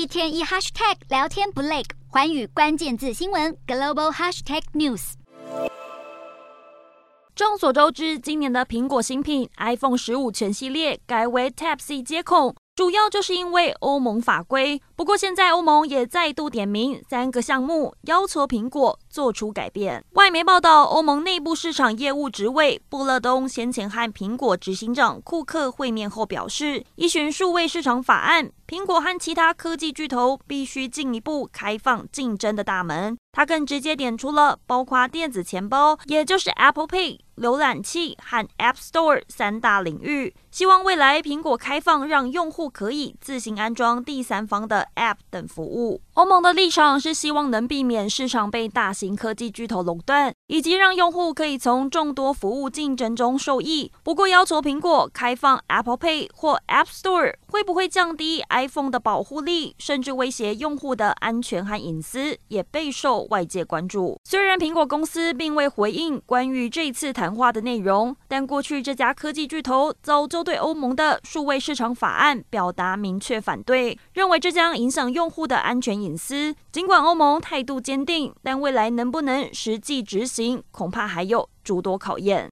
一天一 hashtag 聊天不累，环宇关键字新闻 global hashtag news。众所周知，今年的苹果新品 iPhone 十五全系列改为 Type C 接控。主要就是因为欧盟法规，不过现在欧盟也再度点名三个项目，要求苹果做出改变。外媒报道，欧盟内部市场业务职位布勒东先前和苹果执行长库克会面后表示，依循数位市场法案，苹果和其他科技巨头必须进一步开放竞争的大门。他更直接点出了包括电子钱包，也就是 Apple Pay。浏览器和 App Store 三大领域，希望未来苹果开放让用户可以自行安装第三方的 App 等服务。欧盟的立场是希望能避免市场被大型科技巨头垄断，以及让用户可以从众多服务竞争中受益。不过，要求苹果开放 Apple Pay 或 App Store，会不会降低 iPhone 的保护力，甚至威胁用户的安全和隐私，也备受外界关注。虽然苹果公司并未回应关于这次谈话的内容，但过去这家科技巨头早就对欧盟的数位市场法案表达明确反对，认为这将影响用户的安全隐。隐私，尽管欧盟态度坚定，但未来能不能实际执行，恐怕还有诸多考验。